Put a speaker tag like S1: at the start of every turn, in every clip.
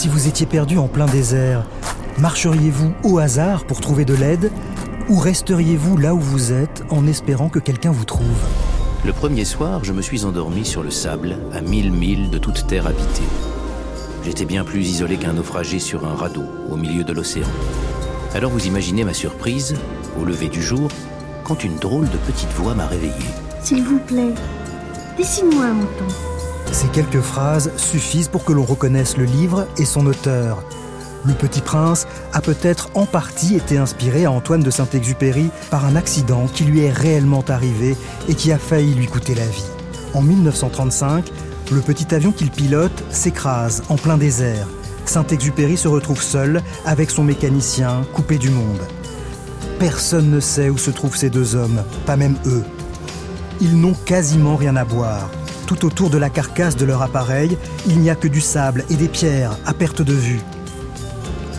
S1: Si vous étiez perdu en plein désert, marcheriez-vous au hasard pour trouver de l'aide ou resteriez-vous là où vous êtes en espérant que quelqu'un vous trouve?
S2: Le premier soir, je me suis endormi sur le sable, à mille milles de toute terre habitée. J'étais bien plus isolé qu'un naufragé sur un radeau, au milieu de l'océan. Alors vous imaginez ma surprise, au lever du jour, quand une drôle de petite voix m'a réveillé.
S3: S'il vous plaît, dessine-moi un mouton.
S1: Ces quelques phrases suffisent pour que l'on reconnaisse le livre et son auteur. Le Petit Prince a peut-être en partie été inspiré à Antoine de Saint-Exupéry par un accident qui lui est réellement arrivé et qui a failli lui coûter la vie. En 1935, le petit avion qu'il pilote s'écrase en plein désert. Saint-Exupéry se retrouve seul avec son mécanicien coupé du monde. Personne ne sait où se trouvent ces deux hommes, pas même eux. Ils n'ont quasiment rien à boire. Tout autour de la carcasse de leur appareil, il n'y a que du sable et des pierres à perte de vue.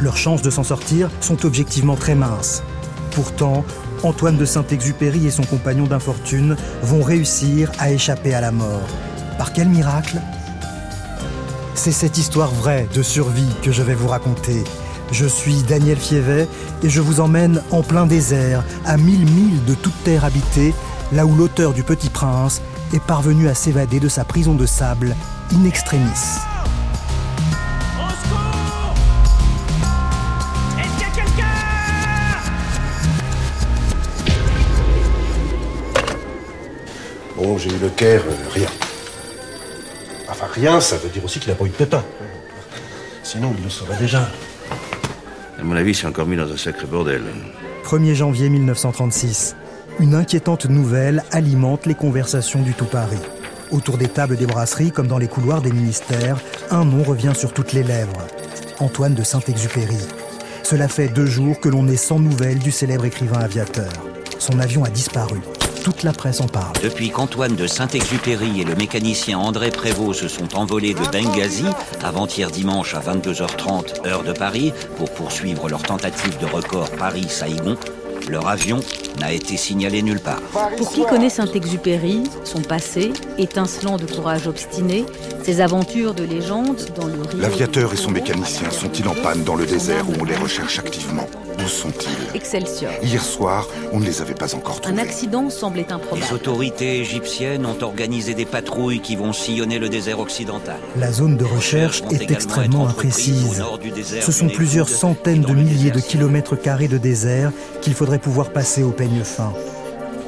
S1: Leurs chances de s'en sortir sont objectivement très minces. Pourtant, Antoine de Saint-Exupéry et son compagnon d'infortune vont réussir à échapper à la mort. Par quel miracle? C'est cette histoire vraie de survie que je vais vous raconter. Je suis Daniel Fievet et je vous emmène en plein désert, à mille milles de toute terre habitée, là où l'auteur du Petit Prince est parvenu à s'évader de sa prison de sable in extremis.
S4: Bon, j'ai eu le Caire, euh, rien. Enfin, rien, ça veut dire aussi qu'il n'a pas eu de pépin. Sinon, il le saurait déjà.
S5: À mon avis, c'est encore mis dans un sacré bordel.
S1: 1er janvier 1936. Une inquiétante nouvelle alimente les conversations du tout Paris. Autour des tables des brasseries, comme dans les couloirs des ministères, un nom revient sur toutes les lèvres. Antoine de Saint-Exupéry. Cela fait deux jours que l'on est sans nouvelles du célèbre écrivain aviateur. Son avion a disparu. Toute la presse en parle.
S2: Depuis qu'Antoine de Saint-Exupéry et le mécanicien André Prévost se sont envolés de Benghazi, avant-hier dimanche à 22h30 heure de Paris, pour poursuivre leur tentative de record Paris-Saïgon, leur avion n'a été signalé nulle part.
S6: Pour qui connaît Saint-Exupéry, son passé, étincelant de courage obstiné, ses aventures de légende dans le.
S7: L'aviateur et son mécanicien sont-ils en panne dans le désert où on les recherche activement? Où sont-ils
S6: Excelsior.
S7: Hier soir, on ne les avait pas encore
S6: Un
S7: trouvés.
S6: accident semblait improbable.
S2: Les autorités égyptiennes ont organisé des patrouilles qui vont sillonner le désert occidental.
S1: La zone de recherche est extrêmement imprécise. Ce sont plusieurs centaines de milliers de kilomètres carrés de désert qu'il faudrait pouvoir passer au peigne fin.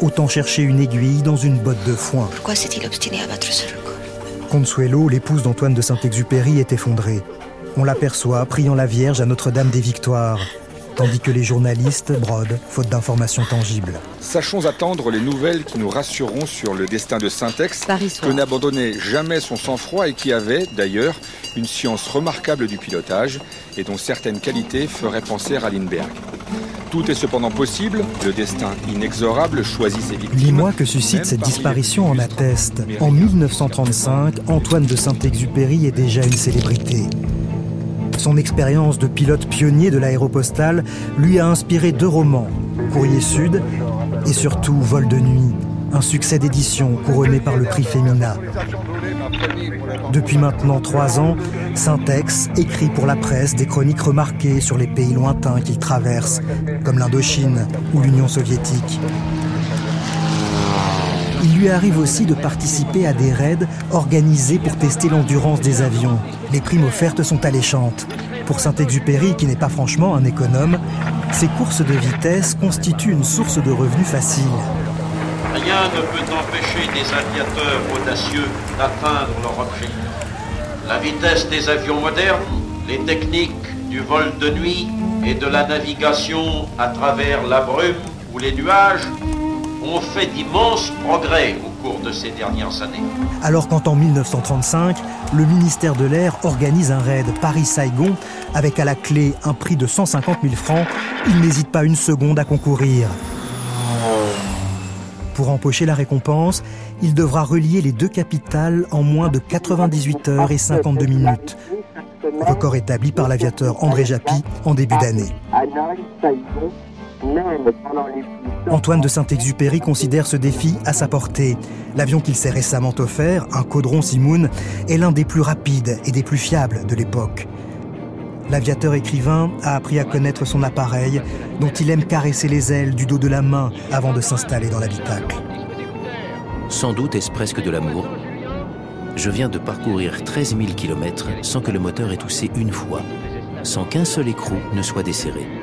S1: Autant chercher une aiguille dans une botte de foin.
S8: Pourquoi s'est-il obstiné à battre sur le col
S1: Consuelo, l'épouse d'Antoine de Saint-Exupéry, est effondrée. On l'aperçoit priant la Vierge à Notre-Dame des Victoires, tandis que les journalistes brodent, faute d'informations tangibles.
S9: Sachons attendre les nouvelles qui nous rassureront sur le destin de Syntex, que n'abandonnait jamais son sang-froid et qui avait, d'ailleurs, une science remarquable du pilotage et dont certaines qualités feraient penser à Lindbergh. Tout est cependant possible, le destin inexorable choisit ses victimes.
S1: L'émoi que suscite
S9: même
S1: cette disparition
S9: les
S1: en atteste. En
S9: mérites.
S1: 1935, Antoine de Saint-Exupéry est déjà une célébrité. Son expérience de pilote pionnier de l'aéropostale lui a inspiré deux romans, Courrier Sud et surtout Vol de nuit, un succès d'édition couronné par le prix Femina. Depuis maintenant trois ans, Syntex écrit pour la presse des chroniques remarquées sur les pays lointains qu'il traverse, comme l'Indochine ou l'Union soviétique. Il lui arrive aussi de participer à des raids organisés pour tester l'endurance des avions. Les primes offertes sont alléchantes. Pour Saint-Exupéry, qui n'est pas franchement un économe, ces courses de vitesse constituent une source de revenus facile.
S10: Rien ne peut empêcher des aviateurs audacieux d'atteindre leur objectif. La vitesse des avions modernes, les techniques du vol de nuit et de la navigation à travers la brume ou les nuages ont fait d'immenses progrès au cours de ces dernières années.
S1: Alors quand en 1935, le ministère de l'Air organise un raid Paris-Saigon avec à la clé un prix de 150 000 francs, il n'hésite pas une seconde à concourir. Pour empocher la récompense, il devra relier les deux capitales en moins de 98 heures et 52 minutes. Record établi par l'aviateur André Japy en début d'année. Antoine de Saint-Exupéry considère ce défi à sa portée. L'avion qu'il s'est récemment offert, un Caudron Simoun, est l'un des plus rapides et des plus fiables de l'époque. L'aviateur écrivain a appris à connaître son appareil, dont il aime caresser les ailes du dos de la main avant de s'installer dans l'habitacle.
S2: Sans doute est-ce presque de l'amour. Je viens de parcourir 13 000 km sans que le moteur ait toussé une fois, sans qu'un seul écrou ne soit desserré.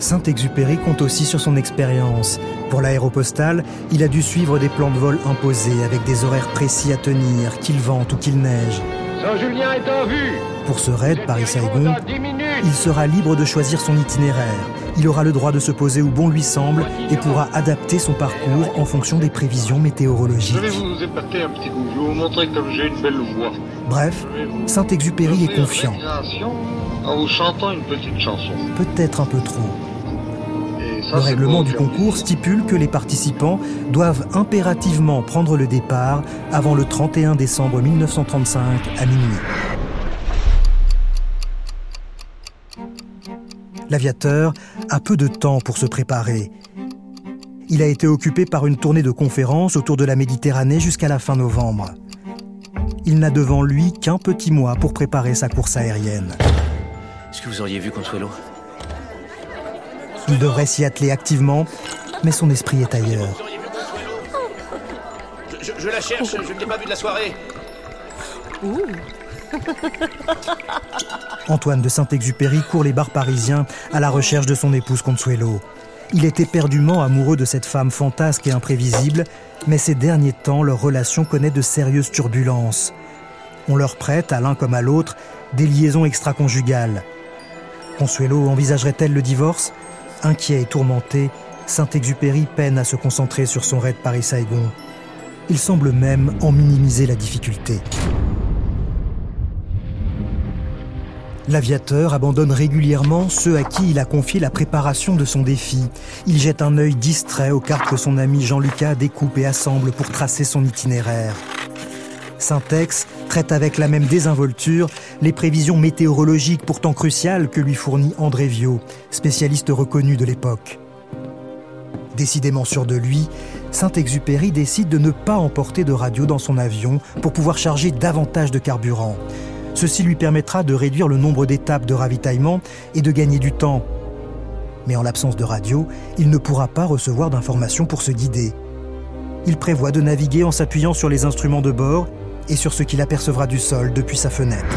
S1: Saint-Exupéry compte aussi sur son expérience. Pour l'aéropostale, il a dû suivre des plans de vol imposés avec des horaires précis à tenir, qu'il vente ou qu'il neige.
S11: Saint-Julien est en vue
S1: Pour ce raid Paris-Saigon, il sera libre de choisir son itinéraire. Il aura le droit de se poser où bon lui semble et pourra adapter son parcours en fonction des prévisions météorologiques.
S11: Je vais vous épater un petit coup, je vais vous montrer comme j'ai une belle voix.
S1: Bref, Saint-Exupéry est confiant.
S11: En vous chantant une petite chanson.
S1: Peut-être un peu trop. Le règlement du concours stipule que les participants doivent impérativement prendre le départ avant le 31 décembre 1935 à minuit. L'aviateur a peu de temps pour se préparer. Il a été occupé par une tournée de conférences autour de la Méditerranée jusqu'à la fin novembre. Il n'a devant lui qu'un petit mois pour préparer sa course aérienne.
S2: Est-ce que vous auriez vu Consuelo
S1: il devrait s'y atteler activement, mais son esprit est ailleurs.
S10: Je, je la cherche, je ne l'ai pas vue de la soirée.
S1: Antoine de Saint-Exupéry court les bars parisiens à la recherche de son épouse Consuelo. Il est éperdument amoureux de cette femme fantasque et imprévisible, mais ces derniers temps, leur relation connaît de sérieuses turbulences. On leur prête, à l'un comme à l'autre, des liaisons extra-conjugales. Consuelo envisagerait-elle le divorce? Inquiet et tourmenté, Saint-Exupéry peine à se concentrer sur son raid Paris-Saigon. Il semble même en minimiser la difficulté. L'aviateur abandonne régulièrement ceux à qui il a confié la préparation de son défi. Il jette un œil distrait aux cartes que son ami Jean-Lucas découpe et assemble pour tracer son itinéraire. Syntex traite avec la même désinvolture les prévisions météorologiques pourtant cruciales que lui fournit André Viau, spécialiste reconnu de l'époque. Décidément sûr de lui, Saint-Exupéry décide de ne pas emporter de radio dans son avion pour pouvoir charger davantage de carburant. Ceci lui permettra de réduire le nombre d'étapes de ravitaillement et de gagner du temps. Mais en l'absence de radio, il ne pourra pas recevoir d'informations pour se guider. Il prévoit de naviguer en s'appuyant sur les instruments de bord et sur ce qu'il apercevra du sol depuis sa fenêtre.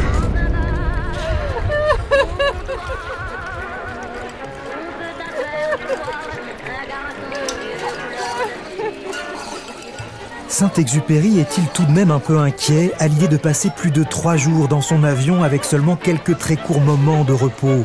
S1: Saint-Exupéry est-il tout de même un peu inquiet à l'idée de passer plus de trois jours dans son avion avec seulement quelques très courts moments de repos?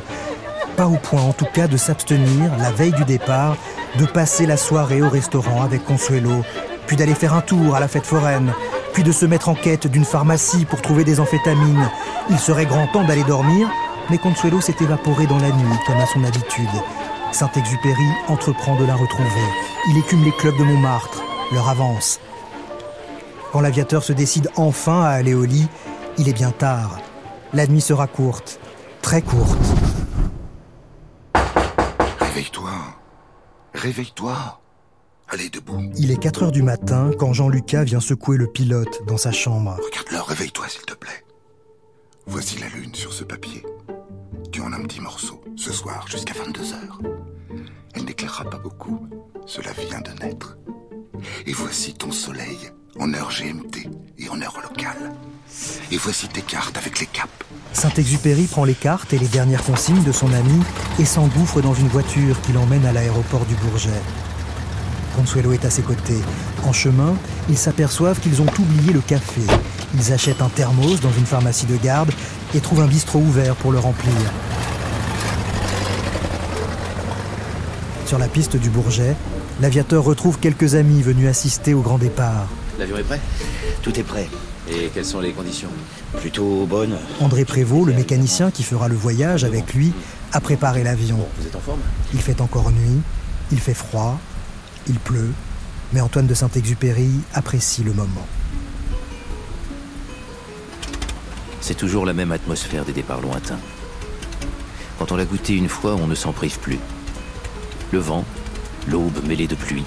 S1: Pas au point en tout cas de s'abstenir, la veille du départ, de passer la soirée au restaurant avec Consuelo, puis d'aller faire un tour à la fête foraine, puis de se mettre en quête d'une pharmacie pour trouver des amphétamines. Il serait grand temps d'aller dormir, mais Consuelo s'est évaporé dans la nuit comme à son habitude. Saint-Exupéry entreprend de la retrouver. Il écume les clubs de Montmartre, leur avance. Quand l'aviateur se décide enfin à aller au lit, il est bien tard. La nuit sera courte, très courte.
S7: Réveille-toi. Réveille-toi. Allez, debout.
S1: Il est 4 heures du matin quand Jean-Lucas vient secouer le pilote dans sa chambre.
S7: Regarde-le, réveille-toi s'il te plaît. Voici la lune sur ce papier. Tu en as un petit morceau, ce soir jusqu'à 22 heures. Elle n'éclairera pas beaucoup. Cela vient de naître. Et voici ton soleil en heure GMT et en heure locale. Et voici tes cartes avec les caps.
S1: Saint-Exupéry prend les cartes et les dernières consignes de son ami et s'engouffre dans une voiture qui l'emmène à l'aéroport du Bourget. Consuelo est à ses côtés. En chemin, ils s'aperçoivent qu'ils ont oublié le café. Ils achètent un thermos dans une pharmacie de garde et trouvent un bistrot ouvert pour le remplir. Sur la piste du Bourget, l'aviateur retrouve quelques amis venus assister au grand départ.
S2: L'avion est prêt? Tout est prêt. Et quelles sont les conditions?
S5: Plutôt bonnes.
S1: André Prévost, le mécanicien qui fera le voyage avec lui, a préparé l'avion.
S2: Vous êtes en forme?
S1: Il fait encore nuit, il fait froid, il pleut, mais Antoine de Saint-Exupéry apprécie le moment.
S2: C'est toujours la même atmosphère des départs lointains. Quand on l'a goûté une fois, on ne s'en prive plus. Le vent, l'aube mêlée de pluie,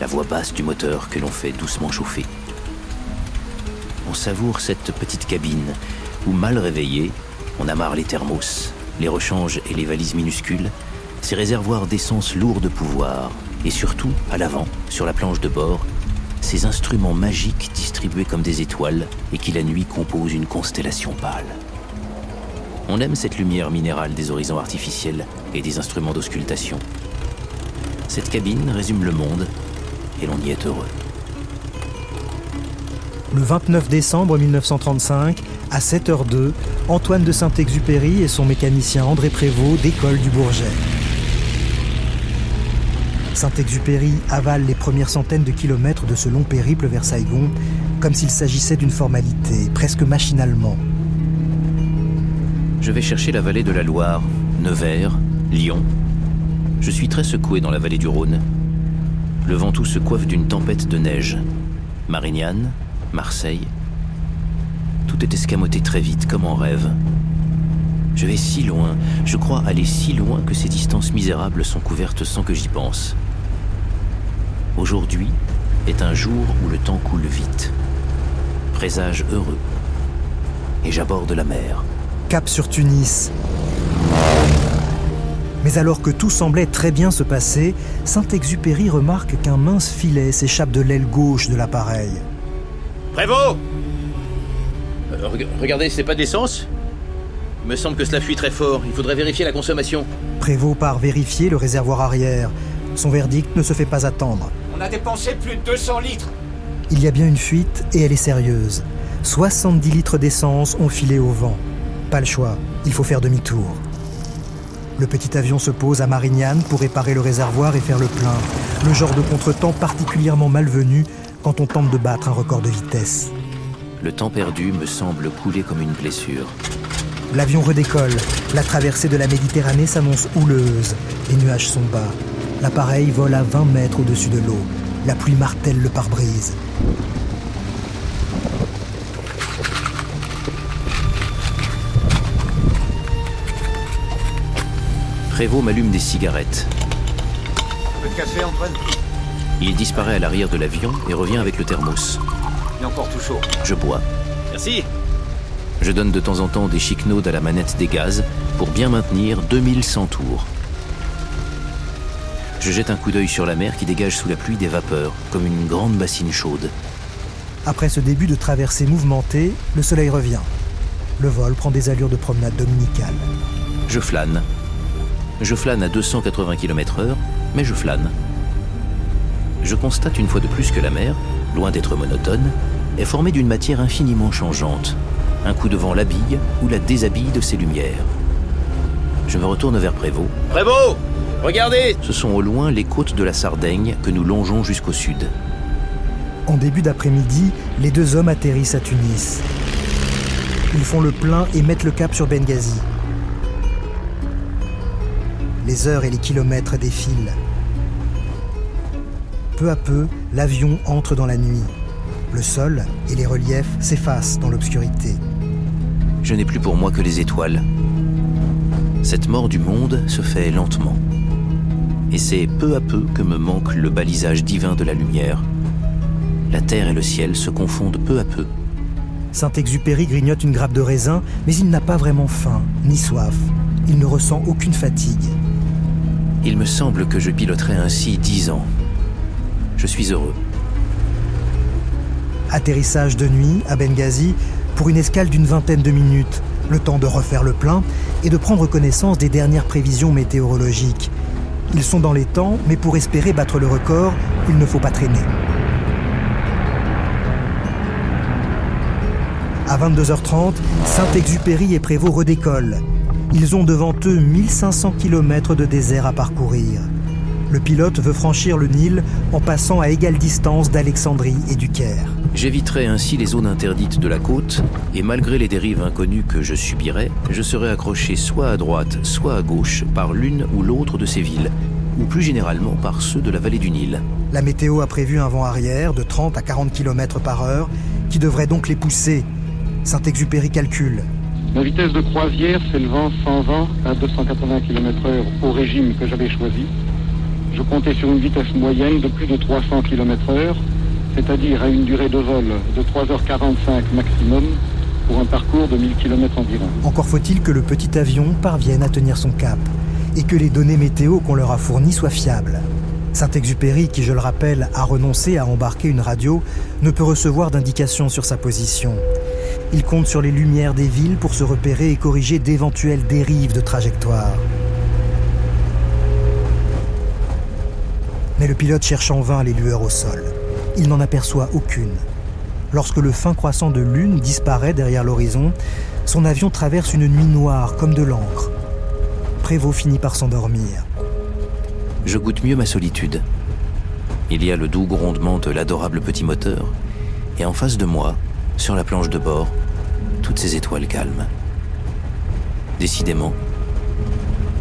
S2: la voix basse du moteur que l'on fait doucement chauffer. On savoure cette petite cabine où, mal réveillé, On amarre les thermos, les rechanges et les valises minuscules, ces réservoirs d'essence lourds de pouvoir, et surtout, à l'avant, sur la planche de bord, ces instruments magiques distribués comme des étoiles et qui la nuit composent une constellation pâle. On aime cette lumière minérale des horizons artificiels et des instruments d'auscultation. Cette cabine résume le monde et l'on y est heureux.
S1: Le 29 décembre 1935, à 7h02, Antoine de Saint-Exupéry et son mécanicien André Prévost décollent du Bourget. Saint-Exupéry avale les premières centaines de kilomètres de ce long périple vers Saigon comme s'il s'agissait d'une formalité, presque machinalement.
S2: Je vais chercher la vallée de la Loire, Nevers, Lyon. Je suis très secoué dans la vallée du Rhône. Le Ventoux se coiffe d'une tempête de neige. Marignane, Marseille. Tout est escamoté très vite, comme en rêve. Je vais si loin, je crois aller si loin que ces distances misérables sont couvertes sans que j'y pense. Aujourd'hui est un jour où le temps coule vite. Présage heureux. Et j'aborde la mer.
S1: Cap sur Tunis. Mais alors que tout semblait très bien se passer, Saint-Exupéry remarque qu'un mince filet s'échappe de l'aile gauche de l'appareil.
S2: Prévost euh, Regardez, c'est pas d'essence? Il me semble que cela fuit très fort. Il faudrait vérifier la consommation.
S1: Prévost part vérifier le réservoir arrière. Son verdict ne se fait pas attendre.
S12: On a dépensé plus de 200 litres.
S1: Il y a bien une fuite et elle est sérieuse. 70 litres d'essence ont filé au vent. Pas le choix, il faut faire demi-tour. Le petit avion se pose à Marignane pour réparer le réservoir et faire le plein. Le genre de contretemps particulièrement malvenu quand on tente de battre un record de vitesse.
S2: Le temps perdu me semble couler comme une blessure.
S1: L'avion redécolle. La traversée de la Méditerranée s'annonce houleuse. Les nuages sont bas. L'appareil vole à 20 mètres au-dessus de l'eau. La pluie martèle le pare-brise.
S2: Prévost m'allume des cigarettes.
S12: Un peu de café, Antoine
S2: Il disparaît à l'arrière de l'avion et revient avec le thermos.
S12: Il est encore tout chaud.
S2: Je bois.
S12: Merci.
S2: Je donne de temps en temps des chiquenaudes à la manette des gaz pour bien maintenir 2100 tours. Je jette un coup d'œil sur la mer qui dégage sous la pluie des vapeurs, comme une grande bassine chaude.
S1: Après ce début de traversée mouvementée, le soleil revient. Le vol prend des allures de promenade dominicale.
S2: Je flâne. Je flâne à 280 km/h, mais je flâne. Je constate une fois de plus que la mer, loin d'être monotone, est formée d'une matière infiniment changeante. Un coup de vent l'habille ou la déshabille de ses lumières. Je me retourne vers Prévost.
S12: Prévost Regardez
S2: Ce sont au loin les côtes de la Sardaigne que nous longeons jusqu'au sud.
S1: En début d'après-midi, les deux hommes atterrissent à Tunis. Ils font le plein et mettent le cap sur Benghazi. Les heures et les kilomètres défilent. Peu à peu, l'avion entre dans la nuit. Le sol et les reliefs s'effacent dans l'obscurité.
S2: Je n'ai plus pour moi que les étoiles. Cette mort du monde se fait lentement. Et c'est peu à peu que me manque le balisage divin de la lumière. La terre et le ciel se confondent peu à peu.
S1: Saint-Exupéry grignote une grappe de raisin, mais il n'a pas vraiment faim, ni soif. Il ne ressent aucune fatigue.
S2: Il me semble que je piloterai ainsi dix ans. Je suis heureux.
S1: Atterrissage de nuit à Benghazi pour une escale d'une vingtaine de minutes, le temps de refaire le plein et de prendre connaissance des dernières prévisions météorologiques. Ils sont dans les temps, mais pour espérer battre le record, il ne faut pas traîner. À 22h30, Saint-Exupéry et Prévost redécollent. Ils ont devant eux 1500 km de désert à parcourir. Le pilote veut franchir le Nil en passant à égale distance d'Alexandrie et du Caire.
S2: J'éviterai ainsi les zones interdites de la côte, et malgré les dérives inconnues que je subirai, je serai accroché soit à droite, soit à gauche par l'une ou l'autre de ces villes, ou plus généralement par ceux de la vallée du Nil.
S1: La météo a prévu un vent arrière de 30 à 40 km par heure, qui devrait donc les pousser. Saint-Exupéry calcule.
S11: Ma vitesse de croisière s'élevant sans vent à 280 km/h au régime que j'avais choisi, je comptais sur une vitesse moyenne de plus de 300 km/h, c'est-à-dire à une durée de vol de 3h45 maximum, pour un parcours de 1000 km environ.
S1: Encore faut-il que le petit avion parvienne à tenir son cap et que les données météo qu'on leur a fournies soient fiables. Saint-Exupéry, qui je le rappelle a renoncé à embarquer une radio, ne peut recevoir d'indications sur sa position. Il compte sur les lumières des villes pour se repérer et corriger d'éventuelles dérives de trajectoire. Mais le pilote cherche en vain les lueurs au sol. Il n'en aperçoit aucune. Lorsque le fin croissant de lune disparaît derrière l'horizon, son avion traverse une nuit noire comme de l'encre. Prévost finit par s'endormir.
S2: Je goûte mieux ma solitude. Il y a le doux grondement de l'adorable petit moteur, et en face de moi, sur la planche de bord, toutes ces étoiles calmes. Décidément,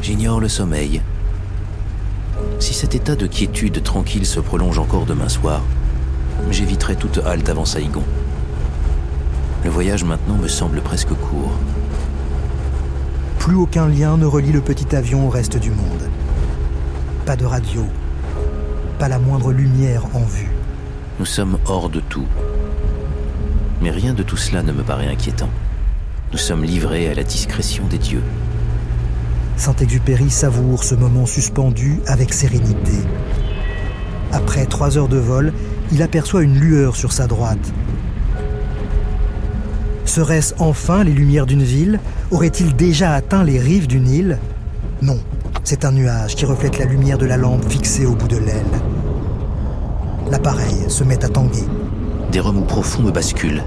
S2: j'ignore le sommeil. Si cet état de quiétude tranquille se prolonge encore demain soir, j'éviterai toute halte avant Saïgon. Le voyage maintenant me semble presque court.
S1: Plus aucun lien ne relie le petit avion au reste du monde. Pas de radio, pas la moindre lumière en vue.
S2: Nous sommes hors de tout. Mais rien de tout cela ne me paraît inquiétant. Nous sommes livrés à la discrétion des dieux.
S1: Saint-Exupéry savoure ce moment suspendu avec sérénité. Après trois heures de vol, il aperçoit une lueur sur sa droite. Serait-ce enfin les lumières d'une ville? Aurait-il déjà atteint les rives du Nil Non, c'est un nuage qui reflète la lumière de la lampe fixée au bout de l'aile. L'appareil se met à tanguer.
S2: Des remous profonds me basculent.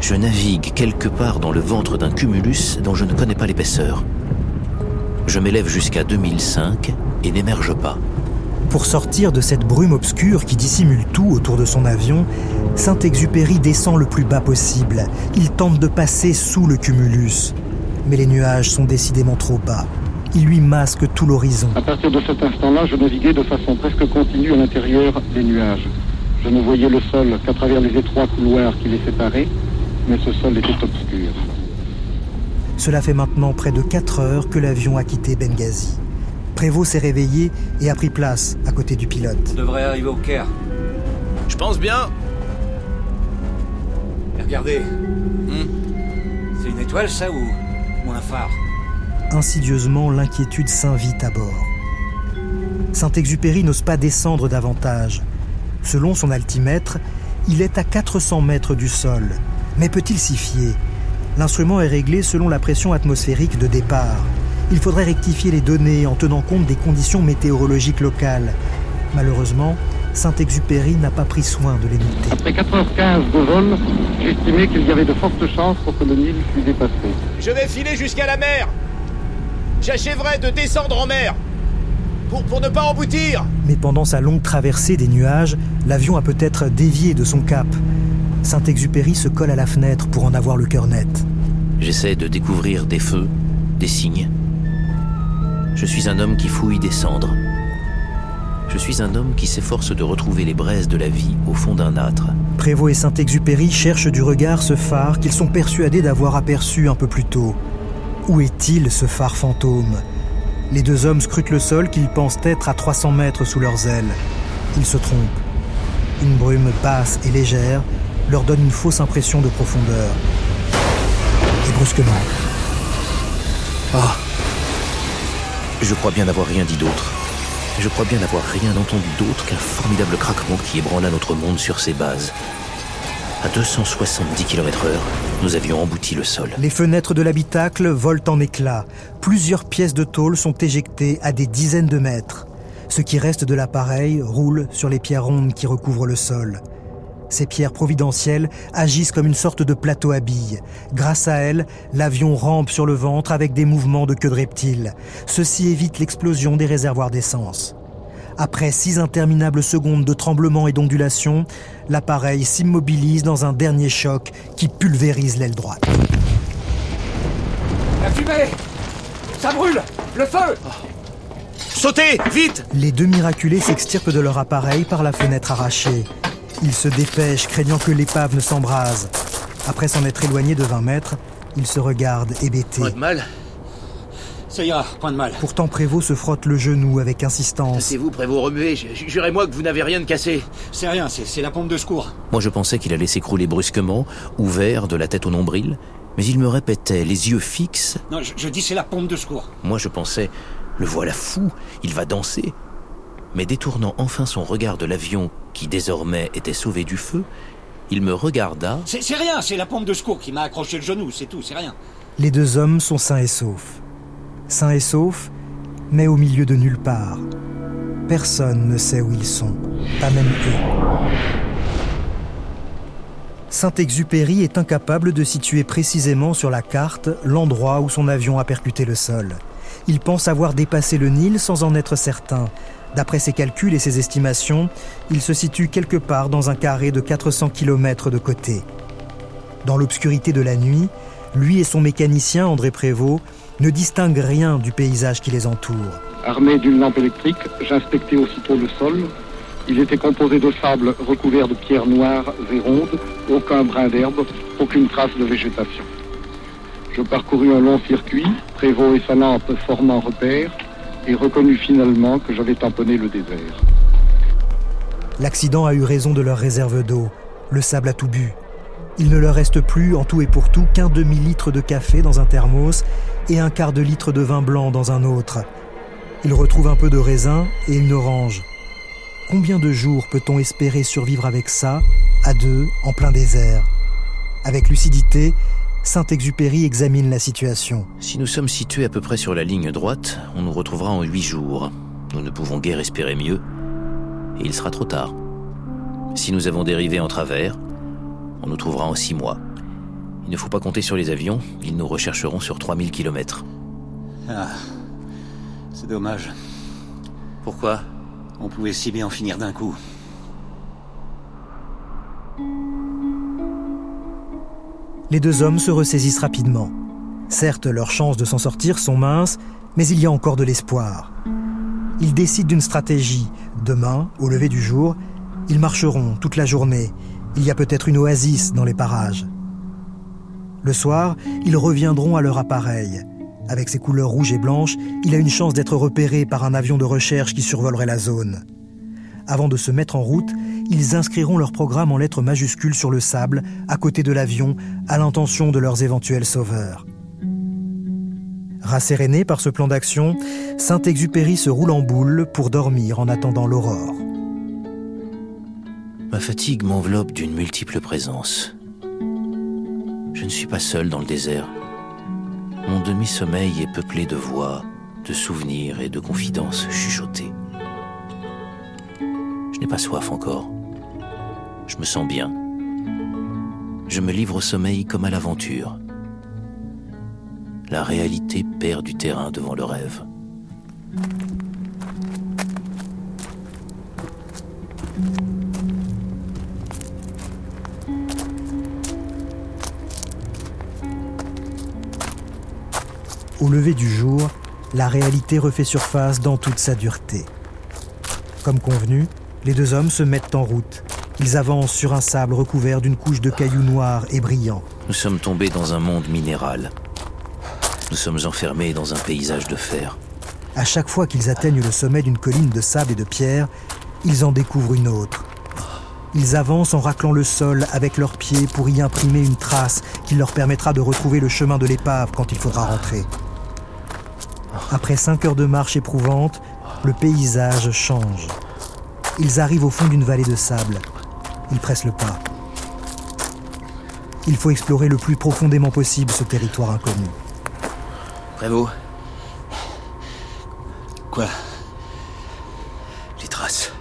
S2: Je navigue quelque part dans le ventre d'un cumulus dont je ne connais pas l'épaisseur. Je m'élève jusqu'à 2005 et n'émerge pas.
S1: Pour sortir de cette brume obscure qui dissimule tout autour de son avion, Saint-Exupéry descend le plus bas possible. Il tente de passer sous le cumulus. Mais les nuages sont décidément trop bas. Ils lui masquent tout l'horizon.
S11: À partir de cet instant-là, je naviguais de façon presque continue à l'intérieur des nuages. Je ne voyais le sol qu'à travers les étroits couloirs qui les séparaient, mais ce sol était obscur.
S1: Cela fait maintenant près de 4 heures que l'avion a quitté Benghazi. Prévost s'est réveillé et a pris place à côté du pilote.
S12: On devrait arriver au Caire. Je pense bien. Et regardez. Hmm. C'est une étoile, ça, ou, ou un phare?
S1: Insidieusement, l'inquiétude s'invite à bord. Saint-Exupéry n'ose pas descendre davantage. Selon son altimètre, il est à 400 mètres du sol. Mais peut-il s'y fier? L'instrument est réglé selon la pression atmosphérique de départ. Il faudrait rectifier les données en tenant compte des conditions météorologiques locales. Malheureusement, Saint-Exupéry n'a pas pris soin de les noter.
S11: Après 4h15 de vol, j'estimais qu'il y avait de fortes chances pour que le Nil fût dépassé.
S12: Je vais filer jusqu'à la mer. J'achèverai de descendre en mer. Pour, pour ne pas emboutir.
S1: Mais pendant sa longue traversée des nuages, l'avion a peut-être dévié de son cap. Saint-Exupéry se colle à la fenêtre pour en avoir le cœur net.
S2: J'essaie de découvrir des feux, des signes. Je suis un homme qui fouille des cendres. Je suis un homme qui s'efforce de retrouver les braises de la vie au fond d'un âtre.
S1: Prévost et Saint-Exupéry cherchent du regard ce phare qu'ils sont persuadés d'avoir aperçu un peu plus tôt. Où est-il ce phare fantôme? Les deux hommes scrutent le sol qu'ils pensent être à 300 mètres sous leurs ailes. Ils se trompent. Une brume basse et légère leur donne une fausse impression de profondeur. Et brusquement.
S2: Ah Je crois bien n'avoir rien dit d'autre. Je crois bien n'avoir rien entendu d'autre qu'un formidable craquement qui ébranla notre monde sur ses bases. À 270 km/h, nous avions embouti le sol.
S1: Les fenêtres de l'habitacle volent en éclats. Plusieurs pièces de tôle sont éjectées à des dizaines de mètres. Ce qui reste de l'appareil roule sur les pierres rondes qui recouvrent le sol. Ces pierres providentielles agissent comme une sorte de plateau à billes. Grâce à elles, l'avion rampe sur le ventre avec des mouvements de queue de reptile. Ceci évite l'explosion des réservoirs d'essence. Après six interminables secondes de tremblements et d'ondulations, l'appareil s'immobilise dans un dernier choc qui pulvérise l'aile droite.
S12: La fumée Ça brûle Le feu Sautez Vite
S1: Les deux miraculés s'extirpent de leur appareil par la fenêtre arrachée. Ils se dépêchent, craignant que l'épave ne s'embrase. Après s'en être éloigné de 20 mètres, ils se regardent hébétés.
S12: Pas de mal.
S13: Ça ira, point de mal.
S1: Pourtant, Prévost se frotte le genou avec insistance.
S2: C'est vous, Prévost, remuez. Jurez-moi que vous n'avez rien de cassé.
S13: C'est rien, c'est la pompe de secours.
S2: Moi, je pensais qu'il allait s'écrouler brusquement, ouvert, de la tête au nombril. Mais il me répétait, les yeux fixes.
S13: Non, je, je dis c'est la pompe de secours.
S2: Moi, je pensais, le voilà fou, il va danser. Mais détournant enfin son regard de l'avion, qui désormais était sauvé du feu, il me regarda.
S13: C'est rien, c'est la pompe de secours qui m'a accroché le genou, c'est tout, c'est rien.
S1: Les deux hommes sont sains et saufs. Sains et saufs, mais au milieu de nulle part. Personne ne sait où ils sont, pas même eux. Saint-Exupéry est incapable de situer précisément sur la carte l'endroit où son avion a percuté le sol. Il pense avoir dépassé le Nil sans en être certain. D'après ses calculs et ses estimations, il se situe quelque part dans un carré de 400 km de côté. Dans l'obscurité de la nuit, lui et son mécanicien André Prévost ne distinguent rien du paysage qui les entoure.
S11: Armé d'une lampe électrique, j'inspectais aussitôt le sol. Il était composé de sable recouvert de pierres noires et rondes, aucun brin d'herbe, aucune trace de végétation. Je parcourus un long circuit, Prévost et sa lampe formant repère, et reconnus finalement que j'avais tamponné le désert.
S1: L'accident a eu raison de leur réserve d'eau. Le sable a tout bu. Il ne leur reste plus, en tout et pour tout, qu'un demi-litre de café dans un thermos et un quart de litre de vin blanc dans un autre. Ils retrouvent un peu de raisin et une orange. Combien de jours peut-on espérer survivre avec ça, à deux, en plein désert? Avec lucidité, Saint-Exupéry examine la situation.
S2: Si nous sommes situés à peu près sur la ligne droite, on nous retrouvera en huit jours. Nous ne pouvons guère espérer mieux. Et il sera trop tard. Si nous avons dérivé en travers, on nous trouvera en six mois. Il ne faut pas compter sur les avions, ils nous rechercheront sur 3000 km.
S13: Ah, c'est dommage.
S2: Pourquoi
S13: On pouvait si bien en finir d'un coup?
S1: Les deux hommes se ressaisissent rapidement. Certes, leurs chances de s'en sortir sont minces, mais il y a encore de l'espoir. Ils décident d'une stratégie. Demain, au lever du jour, ils marcheront toute la journée. Il y a peut-être une oasis dans les parages. Le soir, ils reviendront à leur appareil. Avec ses couleurs rouges et blanches, il a une chance d'être repéré par un avion de recherche qui survolerait la zone. Avant de se mettre en route, ils inscriront leur programme en lettres majuscules sur le sable, à côté de l'avion, à l'intention de leurs éventuels sauveurs. Rasséréné par ce plan d'action, Saint-Exupéry se roule en boule pour dormir en attendant l'aurore.
S2: Ma fatigue m'enveloppe d'une multiple présence. Je ne suis pas seul dans le désert. Mon demi-sommeil est peuplé de voix, de souvenirs et de confidences chuchotées. Je n'ai pas soif encore. Je me sens bien. Je me livre au sommeil comme à l'aventure. La réalité perd du terrain devant le rêve.
S1: Au lever du jour, la réalité refait surface dans toute sa dureté. Comme convenu, les deux hommes se mettent en route. Ils avancent sur un sable recouvert d'une couche de cailloux noirs et brillants.
S2: Nous sommes tombés dans un monde minéral. Nous sommes enfermés dans un paysage de fer.
S1: À chaque fois qu'ils atteignent le sommet d'une colline de sable et de pierre, ils en découvrent une autre. Ils avancent en raclant le sol avec leurs pieds pour y imprimer une trace qui leur permettra de retrouver le chemin de l'épave quand il faudra rentrer. Après cinq heures de marche éprouvante, le paysage change. Ils arrivent au fond d'une vallée de sable. Ils pressent le pas. Il faut explorer le plus profondément possible ce territoire inconnu.
S2: Prévost
S13: Quoi?
S2: Les traces.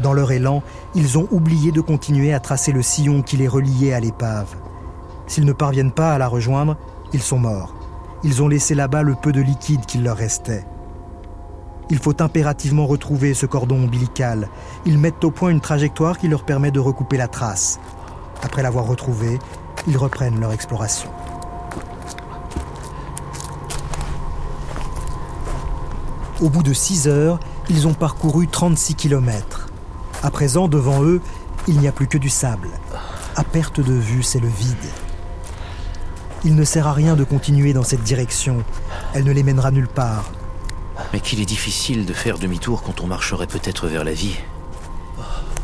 S1: Dans leur élan, ils ont oublié de continuer à tracer le sillon qui les reliait à l'épave. S'ils ne parviennent pas à la rejoindre, ils sont morts. Ils ont laissé là-bas le peu de liquide qu'il leur restait. Il faut impérativement retrouver ce cordon ombilical. Ils mettent au point une trajectoire qui leur permet de recouper la trace. Après l'avoir retrouvé, ils reprennent leur exploration. Au bout de 6 heures, ils ont parcouru 36 km. À présent, devant eux, il n'y a plus que du sable. À perte de vue, c'est le vide. Il ne sert à rien de continuer dans cette direction. Elle ne les mènera nulle part.
S2: Mais qu'il est difficile de faire demi-tour quand on marcherait peut-être vers la vie.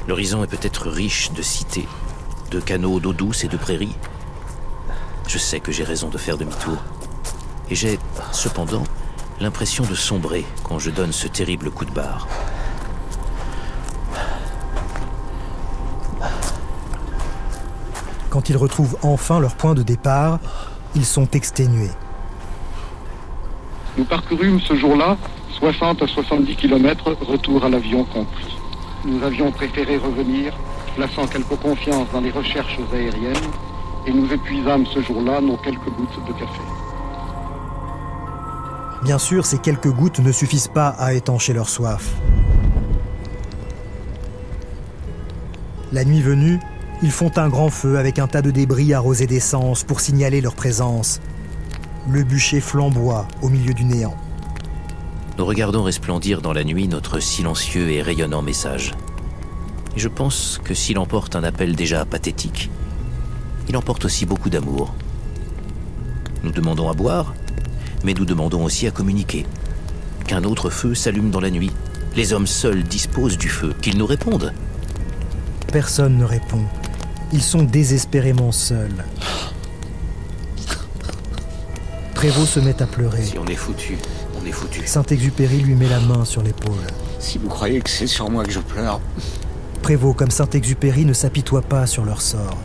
S2: L'horizon est peut-être riche de cités, de canaux d'eau douce et de prairies. Je sais que j'ai raison de faire demi-tour. Et j'ai, cependant, l'impression de sombrer quand je donne ce terrible coup de barre.
S1: Quand ils retrouvent enfin leur point de départ, ils sont exténués.
S11: Nous parcourûmes ce jour-là 60 à 70 km retour à l'avion compris. Nous avions préféré revenir, plaçant quelque confiance dans les recherches aériennes, et nous épuisâmes ce jour-là nos quelques gouttes de café.
S1: Bien sûr, ces quelques gouttes ne suffisent pas à étancher leur soif. La nuit venue, ils font un grand feu avec un tas de débris arrosés d'essence pour signaler leur présence. Le bûcher flamboie au milieu du néant.
S2: Nous regardons resplendir dans la nuit notre silencieux et rayonnant message. Et je pense que s'il emporte un appel déjà pathétique, il emporte aussi beaucoup d'amour. Nous demandons à boire, mais nous demandons aussi à communiquer. Qu'un autre feu s'allume dans la nuit. Les hommes seuls disposent du feu, qu'ils nous répondent.
S1: Personne ne répond. Ils sont désespérément seuls. Prévost se met à pleurer.
S2: Si on est foutu, on est foutu.
S1: Saint-Exupéry lui met la main sur l'épaule.
S13: Si vous croyez que c'est sur moi que je pleure.
S1: Prévost comme Saint-Exupéry ne s'apitoie pas sur leur sort.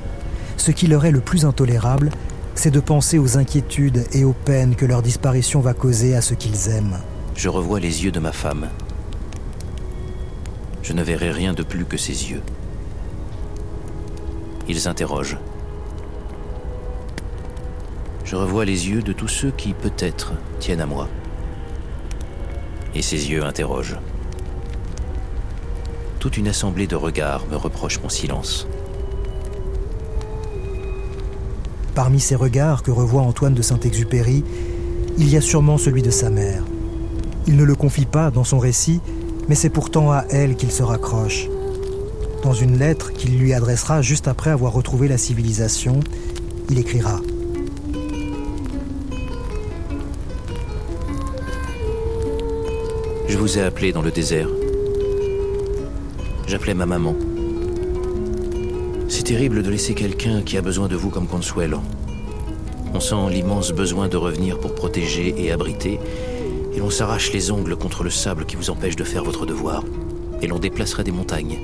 S1: Ce qui leur est le plus intolérable, c'est de penser aux inquiétudes et aux peines que leur disparition va causer à ceux qu'ils aiment.
S2: Je revois les yeux de ma femme. Je ne verrai rien de plus que ses yeux. Ils s'interrogent. Je revois les yeux de tous ceux qui, peut-être, tiennent à moi. Et ces yeux interrogent. Toute une assemblée de regards me reproche mon silence.
S1: Parmi ces regards que revoit Antoine de Saint-Exupéry, il y a sûrement celui de sa mère. Il ne le confie pas dans son récit, mais c'est pourtant à elle qu'il se raccroche. Dans une lettre qu'il lui adressera juste après avoir retrouvé la civilisation, il écrira ⁇
S2: Je vous ai appelé dans le désert. J'appelais ma maman. C'est terrible de laisser quelqu'un qui a besoin de vous comme Consuelo. On sent l'immense besoin de revenir pour protéger et abriter, et l'on s'arrache les ongles contre le sable qui vous empêche de faire votre devoir, et l'on déplacerait des montagnes.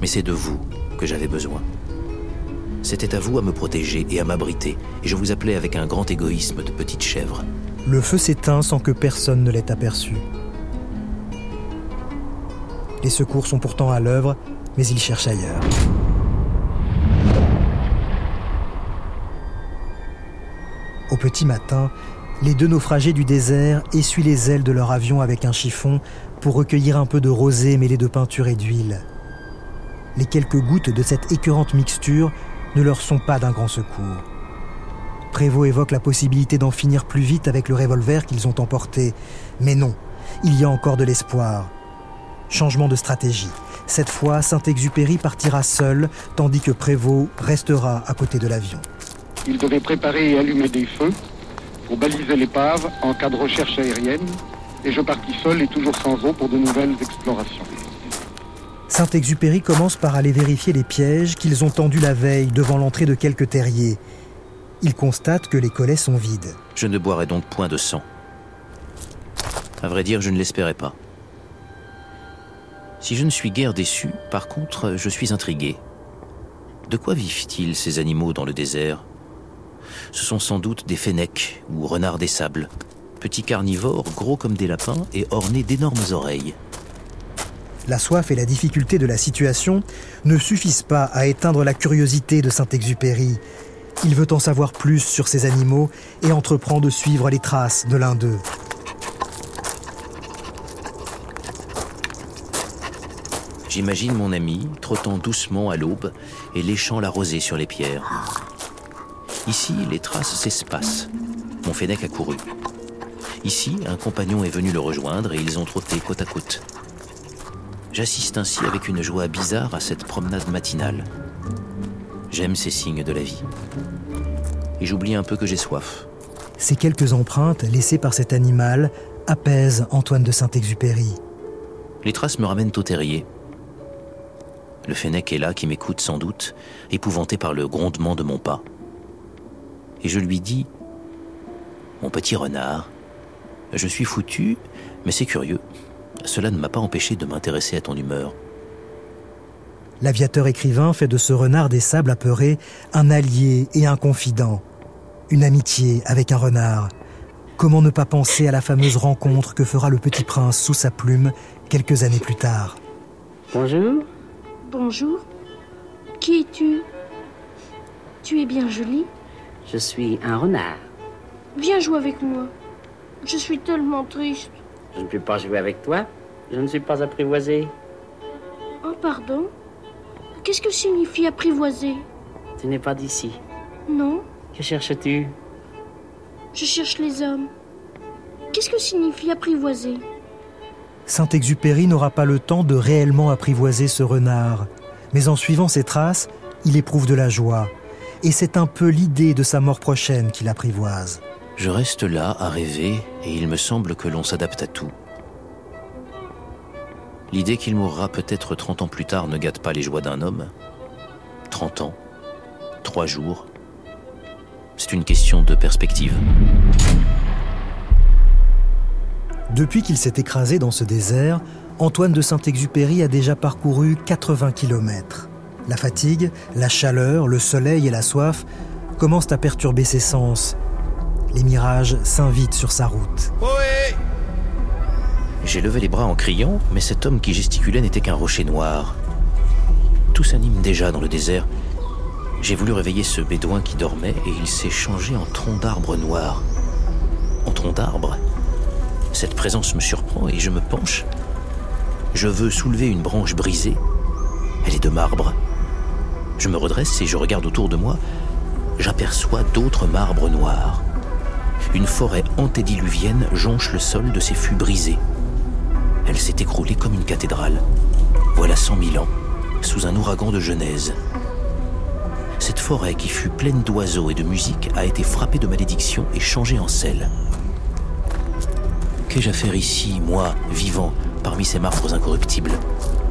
S2: Mais c'est de vous que j'avais besoin. C'était à vous à me protéger et à m'abriter, et je vous appelais avec un grand égoïsme de petite chèvre.
S1: Le feu s'éteint sans que personne ne l'ait aperçu. Les secours sont pourtant à l'œuvre, mais ils cherchent ailleurs. Au petit matin, les deux naufragés du désert essuient les ailes de leur avion avec un chiffon pour recueillir un peu de rosée mêlée de peinture et d'huile. Les quelques gouttes de cette écœurante mixture ne leur sont pas d'un grand secours. Prévost évoque la possibilité d'en finir plus vite avec le revolver qu'ils ont emporté. Mais non, il y a encore de l'espoir. Changement de stratégie. Cette fois, Saint-Exupéry partira seul, tandis que Prévost restera à côté de l'avion.
S11: Il devait préparer et allumer des feux pour baliser l'épave en cas de recherche aérienne, et je partis seul et toujours sans eau pour de nouvelles explorations.
S1: Saint-Exupéry commence par aller vérifier les pièges qu'ils ont tendus la veille devant l'entrée de quelques terriers. Il constate que les collets sont vides.
S2: Je ne boirai donc point de sang. À vrai dire, je ne l'espérais pas. Si je ne suis guère déçu, par contre, je suis intrigué. De quoi vivent-ils ces animaux dans le désert? Ce sont sans doute des fennecs ou renards des sables, petits carnivores gros comme des lapins et ornés d'énormes oreilles.
S1: La soif et la difficulté de la situation ne suffisent pas à éteindre la curiosité de Saint-Exupéry. Il veut en savoir plus sur ces animaux et entreprend de suivre les traces de l'un d'eux.
S2: J'imagine mon ami trottant doucement à l'aube et léchant la rosée sur les pierres. Ici, les traces s'espacent. Mon fennec a couru. Ici, un compagnon est venu le rejoindre et ils ont trotté côte à côte. J'assiste ainsi avec une joie bizarre à cette promenade matinale. J'aime ces signes de la vie. et j'oublie un peu que j'ai soif.
S1: Ces quelques empreintes laissées par cet animal apaisent Antoine de Saint-Exupéry.
S2: Les traces me ramènent au terrier. Le fennec est là qui m'écoute sans doute, épouvanté par le grondement de mon pas. Et je lui dis Mon petit renard, je suis foutu, mais c'est curieux. Cela ne m'a pas empêché de m'intéresser à ton humeur.
S1: L'aviateur écrivain fait de ce renard des sables apeurés un allié et un confident. Une amitié avec un renard. Comment ne pas penser à la fameuse rencontre que fera le petit prince sous sa plume quelques années plus tard
S14: Bonjour.
S3: Bonjour. Qui es-tu? Tu es bien jolie.
S14: Je suis un renard.
S3: Viens jouer avec moi. Je suis tellement triste.
S14: Je ne peux pas jouer avec toi. Je ne suis pas apprivoisé.
S3: Oh, pardon? Qu'est-ce que signifie apprivoiser?
S14: Tu n'es pas d'ici.
S3: Non.
S14: Que cherches-tu?
S3: Je cherche les hommes. Qu'est-ce que signifie apprivoiser?
S1: Saint-Exupéry n'aura pas le temps de réellement apprivoiser ce renard, mais en suivant ses traces, il éprouve de la joie. Et c'est un peu l'idée de sa mort prochaine qu'il apprivoise.
S2: Je reste là à rêver et il me semble que l'on s'adapte à tout. L'idée qu'il mourra peut-être 30 ans plus tard ne gâte pas les joies d'un homme. 30 ans, 3 jours, c'est une question de perspective.
S1: Depuis qu'il s'est écrasé dans ce désert, Antoine de Saint-Exupéry a déjà parcouru 80 km. La fatigue, la chaleur, le soleil et la soif commencent à perturber ses sens. Les mirages s'invitent sur sa route.
S2: J'ai levé les bras en criant, mais cet homme qui gesticulait n'était qu'un rocher noir. Tout s'anime déjà dans le désert. J'ai voulu réveiller ce bédouin qui dormait et il s'est changé en tronc d'arbre noir. En tronc d'arbre? Cette présence me surprend et je me penche. Je veux soulever une branche brisée. Elle est de marbre. Je me redresse et je regarde autour de moi. J'aperçois d'autres marbres noirs. Une forêt antédiluvienne jonche le sol de ces fûts brisés. Elle s'est écroulée comme une cathédrale. Voilà cent mille ans, sous un ouragan de Genèse. Cette forêt qui fut pleine d'oiseaux et de musique a été frappée de malédiction et changée en sel. Qu'ai-je à faire ici, moi, vivant, parmi ces marbres incorruptibles?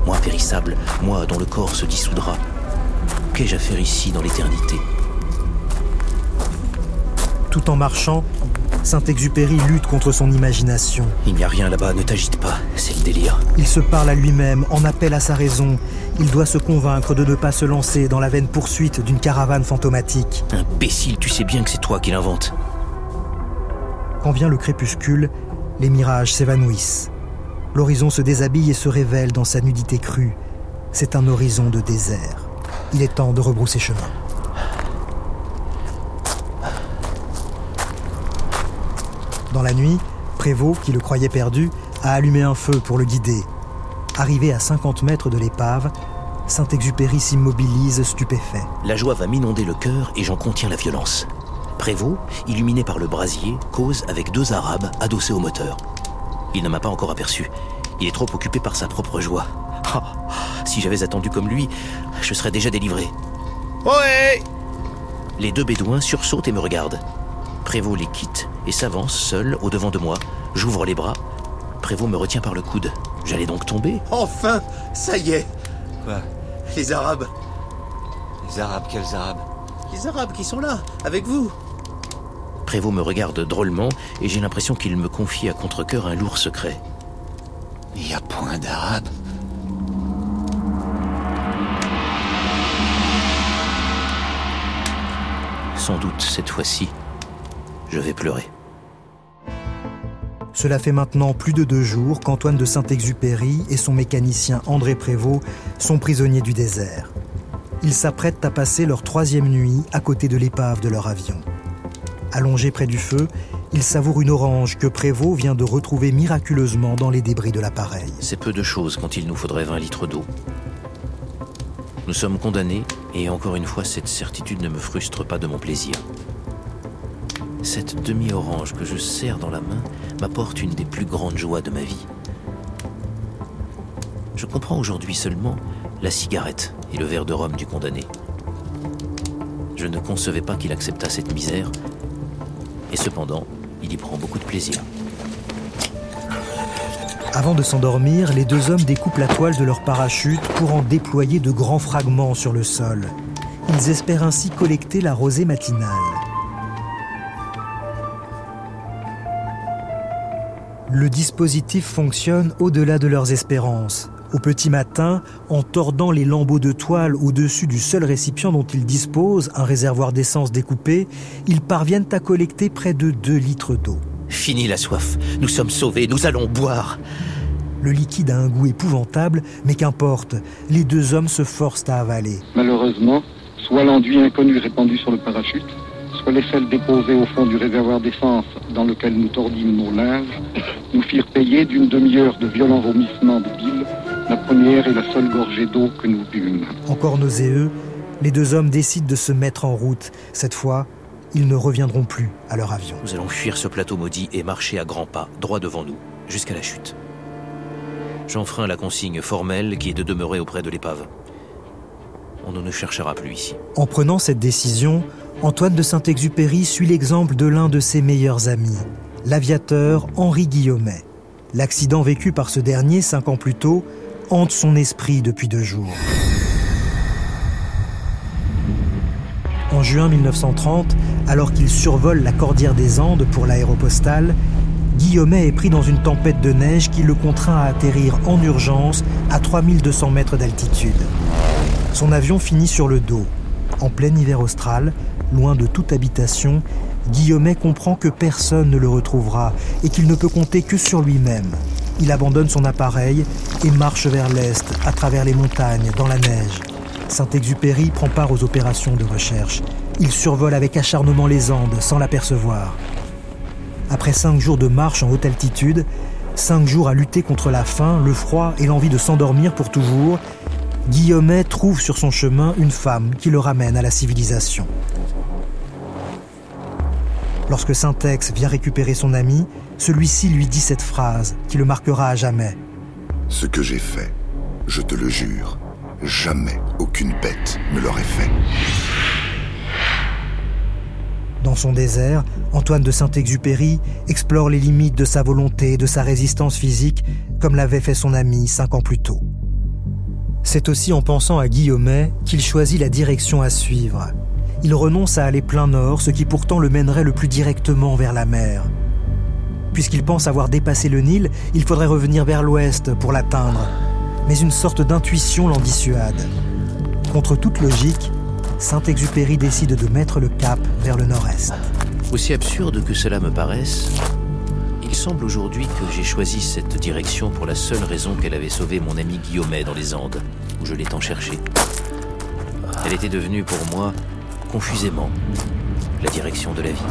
S2: Moi périssable, moi dont le corps se dissoudra Qu'ai-je à faire ici dans l'éternité?
S1: Tout en marchant, Saint-Exupéry lutte contre son imagination.
S2: Il n'y a rien là-bas, ne t'agite pas, c'est le délire.
S1: Il se parle à lui-même, en appelle à sa raison. Il doit se convaincre de ne pas se lancer dans la vaine poursuite d'une caravane fantomatique.
S2: Imbécile, tu sais bien que c'est toi qui l'invente.
S1: Quand vient le crépuscule, les mirages s'évanouissent. L'horizon se déshabille et se révèle dans sa nudité crue. C'est un horizon de désert. Il est temps de rebrousser chemin. Dans la nuit, Prévost, qui le croyait perdu, a allumé un feu pour le guider. Arrivé à 50 mètres de l'épave, Saint-Exupéry s'immobilise stupéfait.
S2: La joie va m'inonder le cœur et j'en contiens la violence. Prévost, illuminé par le brasier, cause avec deux Arabes adossés au moteur. Il ne m'a pas encore aperçu. Il est trop occupé par sa propre joie. Ah, si j'avais attendu comme lui, je serais déjà délivré.
S12: Ohé
S2: Les deux bédouins sursautent et me regardent. Prévost les quitte et s'avance seul au devant de moi. J'ouvre les bras. Prévost me retient par le coude. J'allais donc tomber
S12: Enfin Ça y est
S5: Quoi?
S12: Les Arabes
S5: Les Arabes, quels Arabes
S12: Les Arabes qui sont là, avec vous
S2: Prévost me regarde drôlement et j'ai l'impression qu'il me confie à contre-coeur un lourd secret.
S5: Il n'y a point d'Arabes.
S2: Sans doute cette fois-ci, je vais pleurer.
S1: Cela fait maintenant plus de deux jours qu'Antoine de Saint-Exupéry et son mécanicien André Prévost sont prisonniers du désert. Ils s'apprêtent à passer leur troisième nuit à côté de l'épave de leur avion. Allongés près du feu, ils savourent une orange que Prévost vient de retrouver miraculeusement dans les débris de l'appareil.
S2: C'est peu de choses quand il nous faudrait 20 litres d'eau. Nous sommes condamnés et encore une fois, cette certitude ne me frustre pas de mon plaisir. Cette demi-orange que je serre dans la main m'apporte une des plus grandes joies de ma vie. Je comprends aujourd'hui seulement la cigarette et le verre de rhum du condamné. Je ne concevais pas qu'il acceptât cette misère, et cependant, il y prend beaucoup de plaisir.
S1: Avant de s'endormir, les deux hommes découpent la toile de leur parachute pour en déployer de grands fragments sur le sol. Ils espèrent ainsi collecter la rosée matinale. Le dispositif fonctionne au-delà de leurs espérances. Au petit matin, en tordant les lambeaux de toile au-dessus du seul récipient dont ils disposent, un réservoir d'essence découpé, ils parviennent à collecter près de 2 litres d'eau.
S2: Fini la soif, nous sommes sauvés, nous allons boire.
S1: Le liquide a un goût épouvantable, mais qu'importe, les deux hommes se forcent à avaler.
S11: Malheureusement, soit l'enduit inconnu répandu sur le parachute, les sels déposés au fond du réservoir d'essence dans lequel nous tordîmes nos linges, nous firent payer d'une demi-heure de violents vomissements de bile la première et la seule gorgée d'eau que nous bûmes.
S1: Encore nauséeux, les deux hommes décident de se mettre en route. Cette fois, ils ne reviendront plus à leur avion.
S2: Nous allons fuir ce plateau maudit et marcher à grands pas, droit devant nous, jusqu'à la chute. J'enfreins la consigne formelle qui est de demeurer auprès de l'épave. On ne cherchera plus ici.
S1: En prenant cette décision, Antoine de Saint-Exupéry suit l'exemple de l'un de ses meilleurs amis, l'aviateur Henri Guillaumet. L'accident vécu par ce dernier cinq ans plus tôt hante son esprit depuis deux jours. En juin 1930, alors qu'il survole la Cordillère des Andes pour l'aéropostale, Guillaumet est pris dans une tempête de neige qui le contraint à atterrir en urgence à 3200 mètres d'altitude. Son avion finit sur le dos. En plein hiver austral, loin de toute habitation, Guillaumet comprend que personne ne le retrouvera et qu'il ne peut compter que sur lui-même. Il abandonne son appareil et marche vers l'est, à travers les montagnes, dans la neige. Saint-Exupéry prend part aux opérations de recherche. Il survole avec acharnement les Andes sans l'apercevoir. Après cinq jours de marche en haute altitude, cinq jours à lutter contre la faim, le froid et l'envie de s'endormir pour toujours, Guillaumet trouve sur son chemin une femme qui le ramène à la civilisation. Lorsque Saint-Ex vient récupérer son ami, celui-ci lui dit cette phrase qui le marquera à jamais.
S7: Ce que j'ai fait, je te le jure, jamais aucune bête ne l'aurait fait.
S1: Dans son désert, Antoine de Saint-Exupéry explore les limites de sa volonté et de sa résistance physique, comme l'avait fait son ami cinq ans plus tôt. C'est aussi en pensant à Guillaumet qu'il choisit la direction à suivre. Il renonce à aller plein nord, ce qui pourtant le mènerait le plus directement vers la mer. Puisqu'il pense avoir dépassé le Nil, il faudrait revenir vers l'ouest pour l'atteindre. Mais une sorte d'intuition l'en dissuade. Contre toute logique, Saint-Exupéry décide de mettre le cap vers le nord-est.
S2: Aussi absurde que cela me paraisse, il semble aujourd'hui que j'ai choisi cette direction pour la seule raison qu'elle avait sauvé mon ami Guillaumet dans les Andes, où je l'ai tant cherché. Elle était devenue pour moi, confusément, la direction de la vie.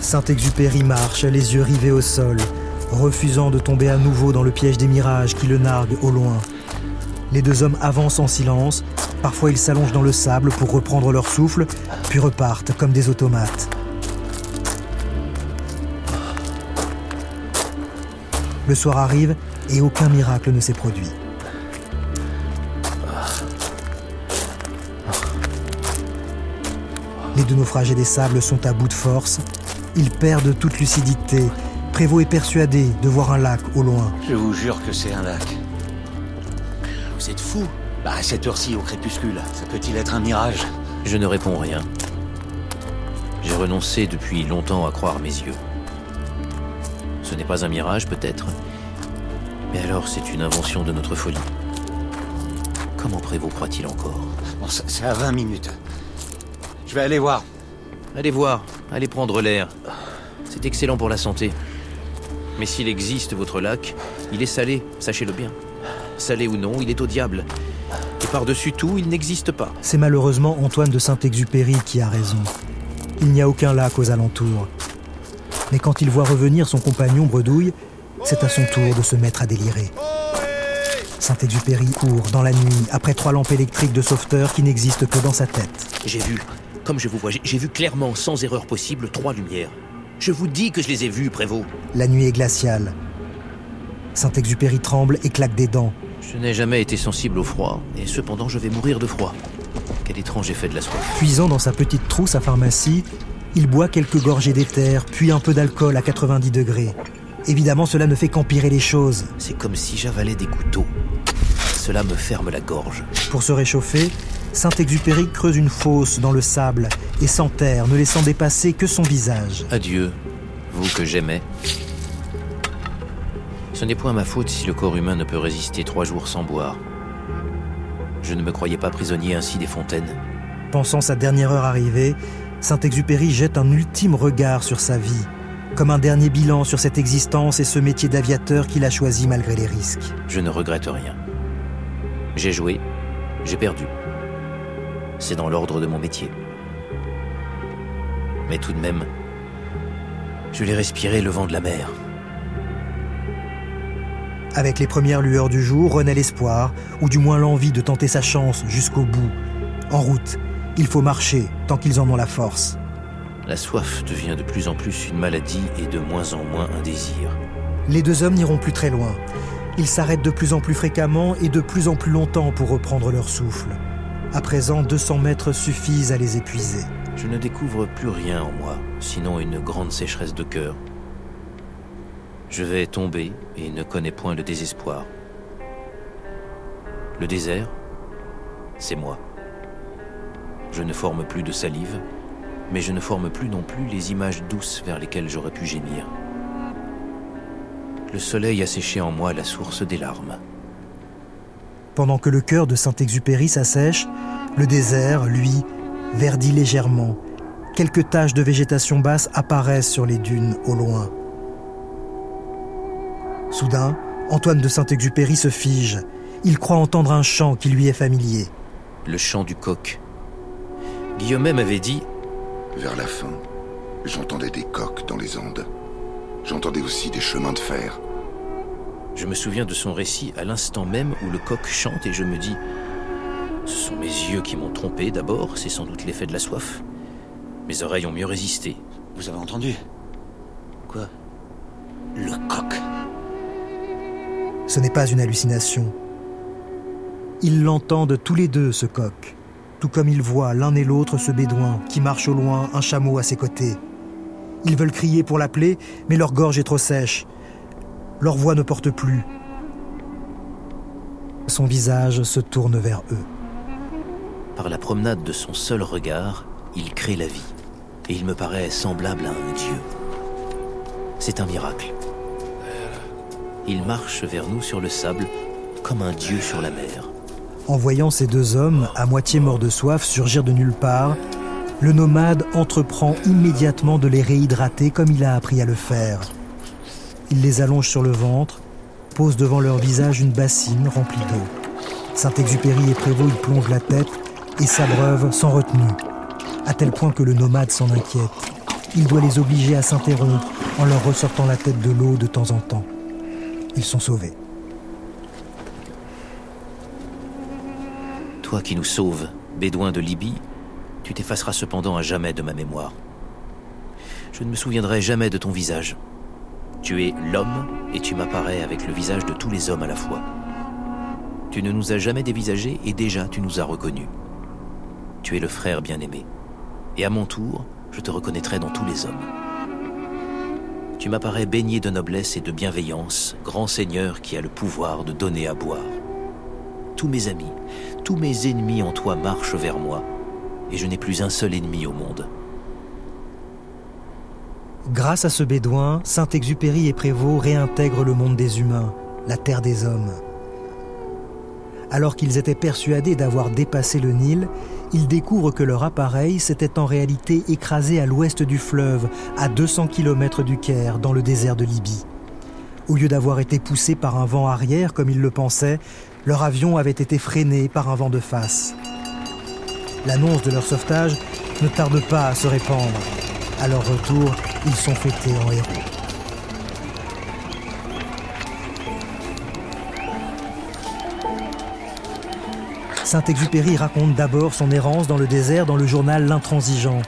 S1: Saint-Exupéry marche, les yeux rivés au sol, refusant de tomber à nouveau dans le piège des mirages qui le narguent au loin. Les deux hommes avancent en silence, parfois ils s'allongent dans le sable pour reprendre leur souffle, puis repartent comme des automates. Le soir arrive et aucun miracle ne s'est produit. Les deux naufragés des sables sont à bout de force. Ils perdent toute lucidité. Prévost est persuadé de voir un lac au loin.
S13: Je vous jure que c'est un lac.
S2: Vous êtes fou
S13: Bah, à cette heure-ci, au crépuscule, ça peut-il être un mirage?
S2: Je ne réponds rien. J'ai renoncé depuis longtemps à croire mes yeux. Ce n'est pas un mirage, peut-être. Mais alors, c'est une invention de notre folie. Comment Prévost croit-il encore?
S13: Bon, c'est à 20 minutes. Je vais aller voir.
S2: Allez voir, allez prendre l'air. C'est excellent pour la santé. Mais s'il existe votre lac, il est salé, sachez-le bien. Salé ou non, il est au diable. Et par-dessus tout, il n'existe pas.
S1: C'est malheureusement Antoine de Saint-Exupéry qui a raison. Il n'y a aucun lac aux alentours. Mais quand il voit revenir son compagnon Bredouille, c'est à son tour de se mettre à délirer. Saint-Exupéry court dans la nuit après trois lampes électriques de sauveteur qui n'existent que dans sa tête.
S2: J'ai vu, comme je vous vois, j'ai vu clairement, sans erreur possible, trois lumières. Je vous dis que je les ai vues, Prévost.
S1: La nuit est glaciale. Saint-Exupéry tremble et claque des dents.
S2: Je n'ai jamais été sensible au froid, et cependant je vais mourir de froid. Quel étrange effet de la soif.
S1: Puisant dans sa petite trousse à pharmacie, il boit quelques gorgées d'éther, puis un peu d'alcool à 90 degrés. Évidemment, cela ne fait qu'empirer les choses.
S2: C'est comme si j'avalais des couteaux. Cela me ferme la gorge.
S1: Pour se réchauffer, Saint-Exupéry creuse une fosse dans le sable et s'enterre, ne laissant dépasser que son visage.
S2: Adieu, vous que j'aimais. Ce n'est point ma faute si le corps humain ne peut résister trois jours sans boire. Je ne me croyais pas prisonnier ainsi des fontaines.
S1: Pensant sa dernière heure arrivée, Saint-Exupéry jette un ultime regard sur sa vie, comme un dernier bilan sur cette existence et ce métier d'aviateur qu'il a choisi malgré les risques.
S2: Je ne regrette rien. J'ai joué, j'ai perdu. C'est dans l'ordre de mon métier. Mais tout de même, je l'ai respiré le vent de la mer.
S1: Avec les premières lueurs du jour renaît l'espoir, ou du moins l'envie de tenter sa chance jusqu'au bout. En route, il faut marcher tant qu'ils en ont la force.
S2: La soif devient de plus en plus une maladie et de moins en moins un désir.
S1: Les deux hommes n'iront plus très loin. Ils s'arrêtent de plus en plus fréquemment et de plus en plus longtemps pour reprendre leur souffle. À présent, 200 mètres suffisent à les épuiser.
S2: Je ne découvre plus rien en moi, sinon une grande sécheresse de cœur. Je vais tomber et ne connais point le désespoir. Le désert, c'est moi. Je ne forme plus de salive, mais je ne forme plus non plus les images douces vers lesquelles j'aurais pu gémir. Le soleil a séché en moi la source des larmes.
S1: Pendant que le cœur de Saint-Exupéry s'assèche, le désert, lui, verdit légèrement. Quelques taches de végétation basse apparaissent sur les dunes au loin. Soudain, Antoine de Saint-Exupéry se fige. Il croit entendre un chant qui lui est familier.
S2: Le chant du coq. Guillaume m'avait dit
S7: Vers la fin, j'entendais des coqs dans les Andes. J'entendais aussi des chemins de fer.
S2: Je me souviens de son récit à l'instant même où le coq chante et je me dis Ce sont mes yeux qui m'ont trompé d'abord, c'est sans doute l'effet de la soif. Mes oreilles ont mieux résisté.
S13: Vous avez entendu?
S2: Quoi?
S13: Le coq.
S1: Ce n'est pas une hallucination. Ils l'entendent tous les deux, ce coq, tout comme ils voient l'un et l'autre ce bédouin qui marche au loin, un chameau à ses côtés. Ils veulent crier pour l'appeler, mais leur gorge est trop sèche. Leur voix ne porte plus. Son visage se tourne vers eux.
S2: Par la promenade de son seul regard, il crée la vie. Et il me paraît semblable à un dieu. C'est un miracle. Il marche vers nous sur le sable, comme un dieu sur la mer.
S1: En voyant ces deux hommes, à moitié morts de soif, surgir de nulle part, le nomade entreprend immédiatement de les réhydrater comme il a appris à le faire. Il les allonge sur le ventre, pose devant leur visage une bassine remplie d'eau. Saint-Exupéry et Prévost y plongent la tête et s'abreuvent sans retenue, à tel point que le nomade s'en inquiète. Il doit les obliger à s'interrompre en leur ressortant la tête de l'eau de temps en temps. Ils sont sauvés.
S2: Toi qui nous sauves, bédouin de Libye, tu t'effaceras cependant à jamais de ma mémoire. Je ne me souviendrai jamais de ton visage. Tu es l'homme et tu m'apparais avec le visage de tous les hommes à la fois. Tu ne nous as jamais dévisagés et déjà tu nous as reconnus. Tu es le frère bien-aimé. Et à mon tour, je te reconnaîtrai dans tous les hommes. Tu m'apparais baigné de noblesse et de bienveillance, grand seigneur qui a le pouvoir de donner à boire. Tous mes amis, tous mes ennemis en toi marchent vers moi, et je n'ai plus un seul ennemi au monde.
S1: Grâce à ce bédouin, Saint-Exupéry et Prévost réintègrent le monde des humains, la terre des hommes. Alors qu'ils étaient persuadés d'avoir dépassé le Nil, ils découvrent que leur appareil s'était en réalité écrasé à l'ouest du fleuve, à 200 km du Caire, dans le désert de Libye. Au lieu d'avoir été poussé par un vent arrière comme ils le pensaient, leur avion avait été freiné par un vent de face. L'annonce de leur sauvetage ne tarde pas à se répandre. À leur retour, ils sont fêtés en héros. Saint-Exupéry raconte d'abord son errance dans le désert dans le journal L'Intransigeant.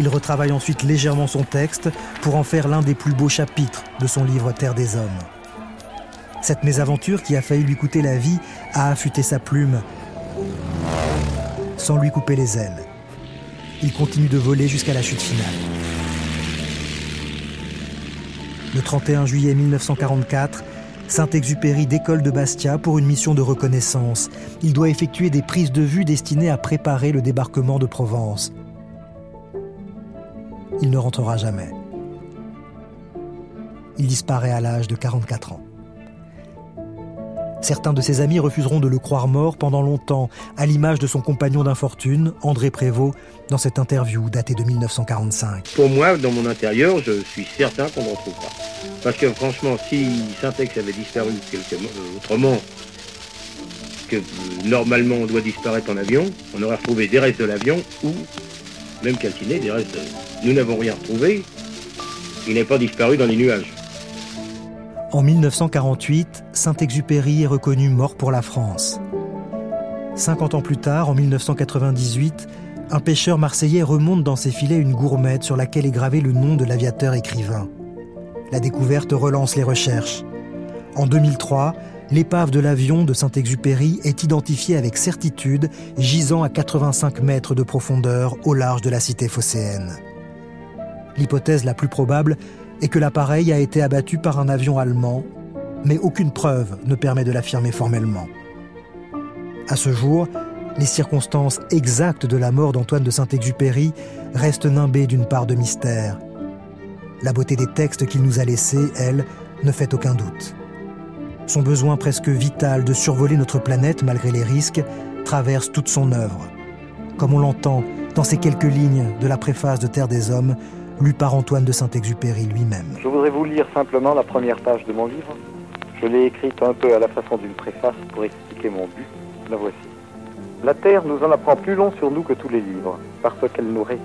S1: Il retravaille ensuite légèrement son texte pour en faire l'un des plus beaux chapitres de son livre Terre des Hommes. Cette mésaventure qui a failli lui coûter la vie a affûté sa plume sans lui couper les ailes. Il continue de voler jusqu'à la chute finale. Le 31 juillet 1944, Saint-Exupéry décolle de Bastia pour une mission de reconnaissance. Il doit effectuer des prises de vue destinées à préparer le débarquement de Provence. Il ne rentrera jamais. Il disparaît à l'âge de 44 ans. Certains de ses amis refuseront de le croire mort pendant longtemps, à l'image de son compagnon d'infortune, André Prévost, dans cette interview datée de 1945.
S15: Pour moi, dans mon intérieur, je suis certain qu'on ne retrouve pas. Parce que franchement, si Syntex avait disparu euh, autrement, que euh, normalement on doit disparaître en avion, on aurait retrouvé des restes de l'avion ou, même calciné, des restes de... Nous n'avons rien retrouvé, il n'est pas disparu dans les nuages.
S1: En 1948, Saint-Exupéry est reconnu mort pour la France. 50 ans plus tard, en 1998, un pêcheur marseillais remonte dans ses filets une gourmette sur laquelle est gravé le nom de l'aviateur écrivain. La découverte relance les recherches. En 2003, l'épave de l'avion de Saint-Exupéry est identifiée avec certitude, gisant à 85 mètres de profondeur au large de la cité phocéenne. L'hypothèse la plus probable et que l'appareil a été abattu par un avion allemand, mais aucune preuve ne permet de l'affirmer formellement. À ce jour, les circonstances exactes de la mort d'Antoine de Saint-Exupéry restent nimbées d'une part de mystère. La beauté des textes qu'il nous a laissés, elle, ne fait aucun doute. Son besoin presque vital de survoler notre planète malgré les risques traverse toute son œuvre. Comme on l'entend dans ces quelques lignes de la préface de Terre des Hommes, lu par Antoine de Saint-Exupéry lui-même.
S16: Je voudrais vous lire simplement la première page de mon livre. Je l'ai écrite un peu à la façon d'une préface pour expliquer mon but. La voici. La Terre nous en apprend plus long sur nous que tous les livres, parce qu'elle nous résiste.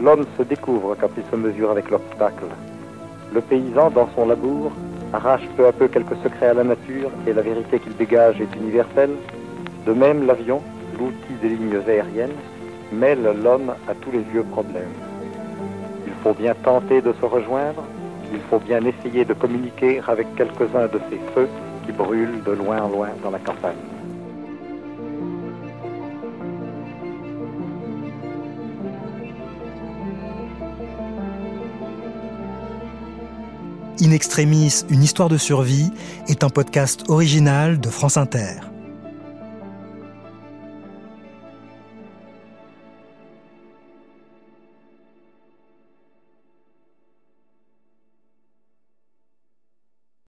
S16: L'homme se découvre quand il se mesure avec l'obstacle. Le paysan, dans son labour, arrache peu à peu quelques secrets à la nature et la vérité qu'il dégage est universelle. De même, l'avion, l'outil des lignes aériennes, mêle l'homme à tous les vieux problèmes. Faut bien tenter de se rejoindre, il faut bien essayer de communiquer avec quelques-uns de ces feux qui brûlent de loin en loin dans la campagne.
S1: In Extremis, une histoire de survie est un podcast original de France Inter.